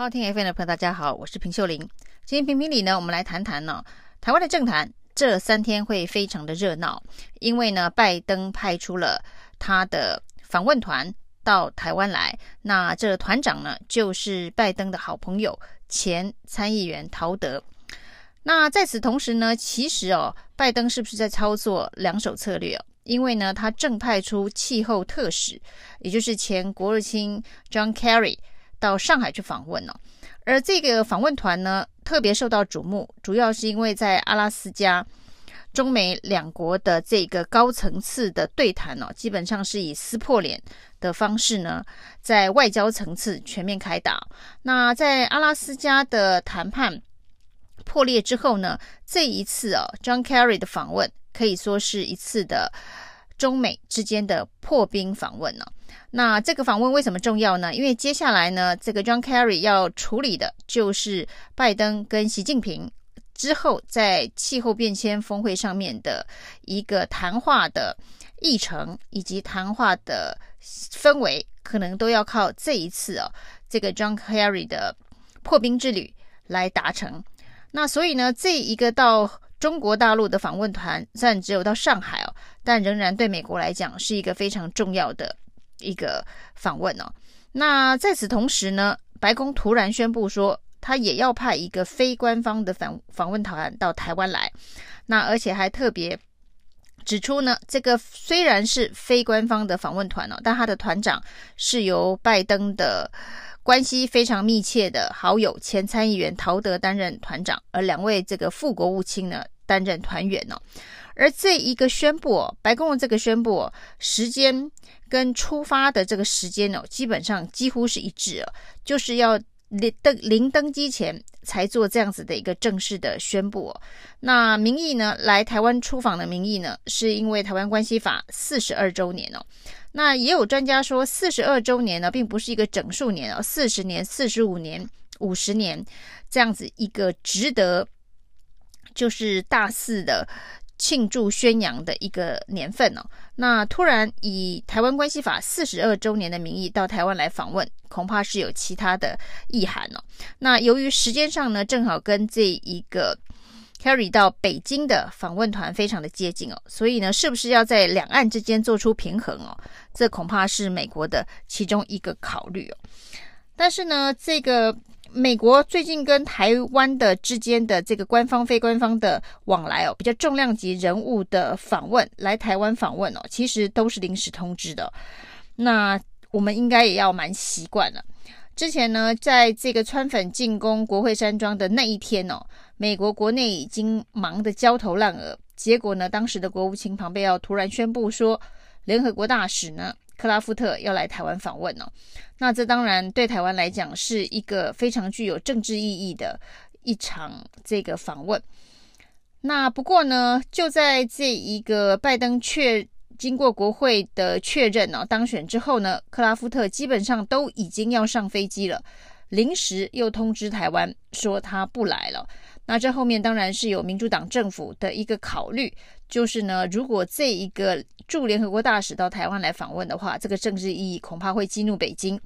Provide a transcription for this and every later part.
好听 FM 的朋友，大家好，我是平秀玲。今天评评理呢，我们来谈谈呢，台湾的政坛这三天会非常的热闹，因为呢，拜登派出了他的访问团到台湾来，那这团长呢，就是拜登的好朋友前参议员陶德。那在此同时呢，其实哦，拜登是不是在操作两手策略哦？因为呢，他正派出气候特使，也就是前国务卿 John Kerry。到上海去访问、哦，而这个访问团呢，特别受到瞩目，主要是因为在阿拉斯加，中美两国的这个高层次的对谈哦，基本上是以撕破脸的方式呢，在外交层次全面开打。那在阿拉斯加的谈判破裂之后呢，这一次哦，John Kerry 的访问可以说是一次的。中美之间的破冰访问呢？那这个访问为什么重要呢？因为接下来呢，这个 John Kerry 要处理的就是拜登跟习近平之后在气候变迁峰会上面的一个谈话的议程以及谈话的氛围，可能都要靠这一次哦，这个 John Kerry 的破冰之旅来达成。那所以呢，这一个到。中国大陆的访问团虽然只有到上海哦，但仍然对美国来讲是一个非常重要的一个访问哦。那在此同时呢，白宫突然宣布说，他也要派一个非官方的访访问团到台湾来。那而且还特别指出呢，这个虽然是非官方的访问团哦，但他的团长是由拜登的。关系非常密切的好友前参议员陶德担任团长，而两位这个副国务卿呢担任团员哦。而这一个宣布，白宫的这个宣布，时间跟出发的这个时间呢，基本上几乎是一致哦，就是要临登临登机前才做这样子的一个正式的宣布。那名义呢，来台湾出访的名义呢，是因为台湾关系法四十二周年哦。那也有专家说，四十二周年呢，并不是一个整数年哦，四十年、四十五年、五十年这样子一个值得就是大肆的庆祝宣扬的一个年份哦。那突然以台湾关系法四十二周年的名义到台湾来访问，恐怕是有其他的意涵哦。那由于时间上呢，正好跟这一个。Kerry 到北京的访问团非常的接近哦，所以呢，是不是要在两岸之间做出平衡哦？这恐怕是美国的其中一个考虑哦。但是呢，这个美国最近跟台湾的之间的这个官方、非官方的往来哦，比较重量级人物的访问来台湾访问哦，其实都是临时通知的。那我们应该也要蛮习惯了。之前呢，在这个川粉进攻国会山庄的那一天哦，美国国内已经忙得焦头烂额。结果呢，当时的国务卿庞贝奥突然宣布说，联合国大使呢克拉夫特要来台湾访问哦。那这当然对台湾来讲是一个非常具有政治意义的一场这个访问。那不过呢，就在这一个拜登确。经过国会的确认哦，当选之后呢，克拉夫特基本上都已经要上飞机了，临时又通知台湾说他不来了。那这后面当然是有民主党政府的一个考虑，就是呢，如果这一个驻联合国大使到台湾来访问的话，这个政治意义恐怕会激怒北京。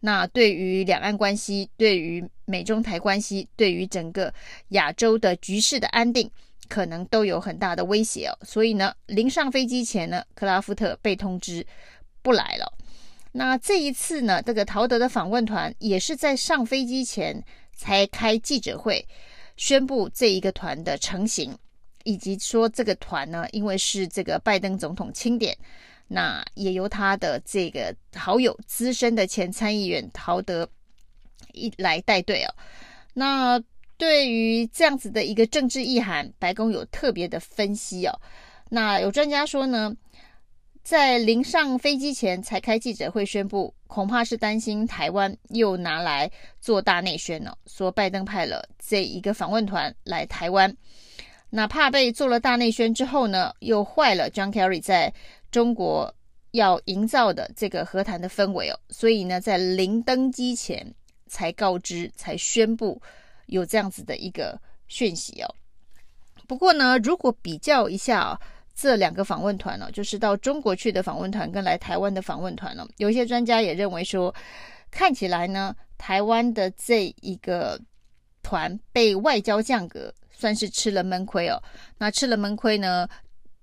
那对于两岸关系，对于美中台关系，对于整个亚洲的局势的安定。可能都有很大的威胁哦，所以呢，临上飞机前呢，克拉夫特被通知不来了。那这一次呢，这个陶德的访问团也是在上飞机前才开记者会，宣布这一个团的成型，以及说这个团呢，因为是这个拜登总统钦点，那也由他的这个好友资深的前参议员陶德一来带队哦，那。对于这样子的一个政治意涵，白宫有特别的分析哦。那有专家说呢，在临上飞机前才开记者会宣布，恐怕是担心台湾又拿来做大内宣了哦。说拜登派了这一个访问团来台湾，哪怕被做了大内宣之后呢，又坏了 John Kerry 在中国要营造的这个和谈的氛围哦。所以呢，在临登机前才告知，才宣布。有这样子的一个讯息哦。不过呢，如果比较一下啊，这两个访问团呢，就是到中国去的访问团跟来台湾的访问团呢，有一些专家也认为说，看起来呢，台湾的这一个团被外交降格，算是吃了闷亏哦。那吃了闷亏呢，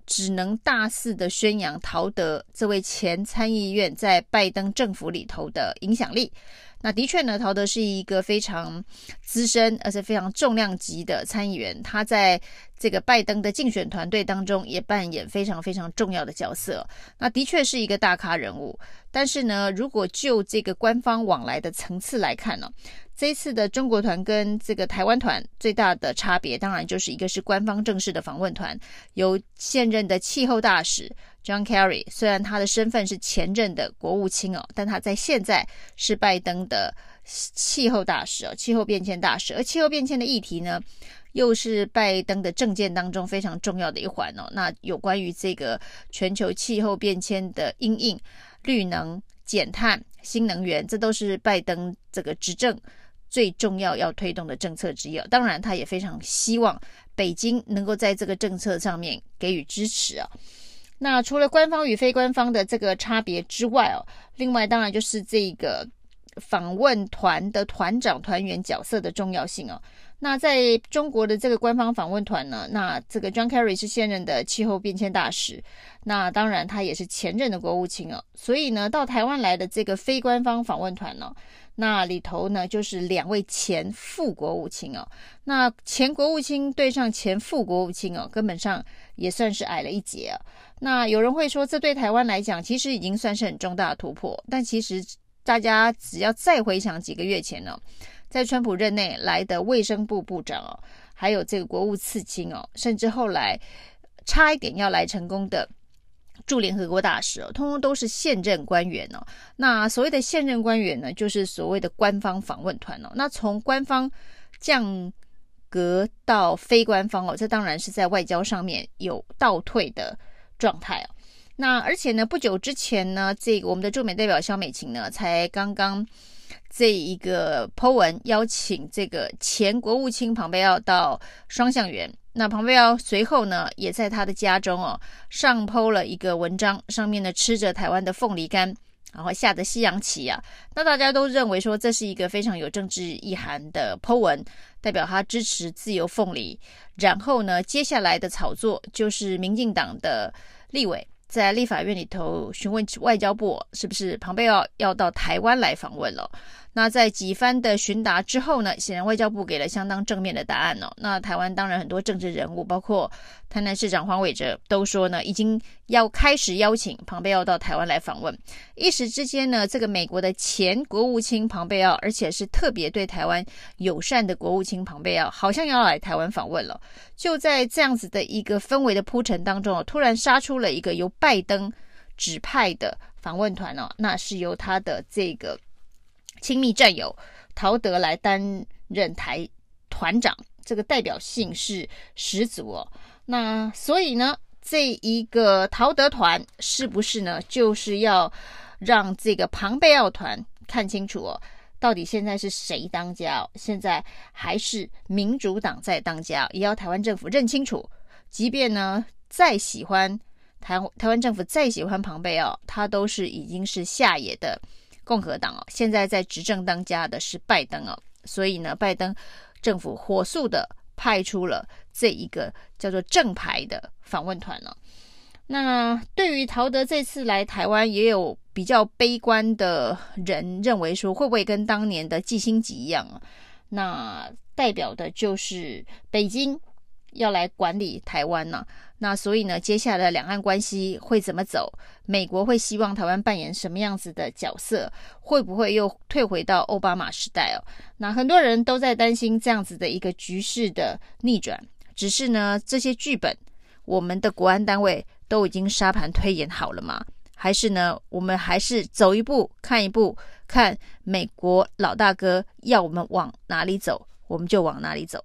只能大肆的宣扬陶德这位前参议院在拜登政府里头的影响力。那的确呢，陶德是一个非常资深而且非常重量级的参议员，他在这个拜登的竞选团队当中也扮演非常非常重要的角色。那的确是一个大咖人物，但是呢，如果就这个官方往来的层次来看呢，这一次的中国团跟这个台湾团最大的差别，当然就是一个是官方正式的访问团，由现任的气候大使 John Kerry，虽然他的身份是前任的国务卿哦，但他在现在是拜登的气候大使哦，气候变迁大使。而气候变迁的议题呢，又是拜登的政见当中非常重要的一环哦。那有关于这个全球气候变迁的因应、绿能、减碳、新能源，这都是拜登这个执政。最重要要推动的政策之一，当然他也非常希望北京能够在这个政策上面给予支持啊。那除了官方与非官方的这个差别之外哦，另外当然就是这个访问团的团长团员角色的重要性哦。那在中国的这个官方访问团呢，那这个 John Kerry 是现任的气候变迁大使，那当然他也是前任的国务卿哦。所以呢，到台湾来的这个非官方访问团呢。那里头呢，就是两位前副国务卿哦。那前国务卿对上前副国务卿哦，根本上也算是矮了一截啊。那有人会说，这对台湾来讲，其实已经算是很重大的突破。但其实大家只要再回想几个月前呢，在川普任内来的卫生部部长哦，还有这个国务次卿哦，甚至后来差一点要来成功的。驻联合国大使哦，通通都是现任官员哦。那所谓的现任官员呢，就是所谓的官方访问团哦。那从官方降格到非官方哦，这当然是在外交上面有倒退的状态哦。那而且呢，不久之前呢，这个我们的驻美代表肖美琴呢，才刚刚这一个 po 文邀请这个前国务卿庞贝奥到双向园。那庞贝奥随后呢，也在他的家中哦上 po 了一个文章，上面呢吃着台湾的凤梨干，然后下着西洋棋啊。那大家都认为说，这是一个非常有政治意涵的 po 文，代表他支持自由凤梨。然后呢，接下来的炒作就是民进党的立委在立法院里头询问外交部，是不是庞贝奥要到台湾来访问了。那在几番的询答之后呢，显然外交部给了相当正面的答案哦。那台湾当然很多政治人物，包括台南市长黄伟哲，都说呢，已经要开始邀请庞贝奥到台湾来访问。一时之间呢，这个美国的前国务卿庞贝奥，而且是特别对台湾友善的国务卿庞贝奥，好像要来台湾访问了。就在这样子的一个氛围的铺陈当中，突然杀出了一个由拜登指派的访问团哦，那是由他的这个。亲密战友陶德来担任台团长，这个代表性是十足哦。那所以呢，这一个陶德团是不是呢，就是要让这个庞贝奥团看清楚哦，到底现在是谁当家哦？现在还是民主党在当家，也要台湾政府认清楚。即便呢，再喜欢台台湾政府再喜欢庞贝奥，他都是已经是下野的。共和党哦，现在在执政当家的是拜登哦，所以呢，拜登政府火速的派出了这一个叫做正牌的访问团呢。那对于陶德这次来台湾，也有比较悲观的人认为说，会不会跟当年的季辛吉一样啊？那代表的就是北京要来管理台湾呢？那所以呢，接下来的两岸关系会怎么走？美国会希望台湾扮演什么样子的角色？会不会又退回到奥巴马时代哦？那很多人都在担心这样子的一个局势的逆转。只是呢，这些剧本，我们的国安单位都已经沙盘推演好了吗？还是呢，我们还是走一步看一步，看美国老大哥要我们往哪里走，我们就往哪里走。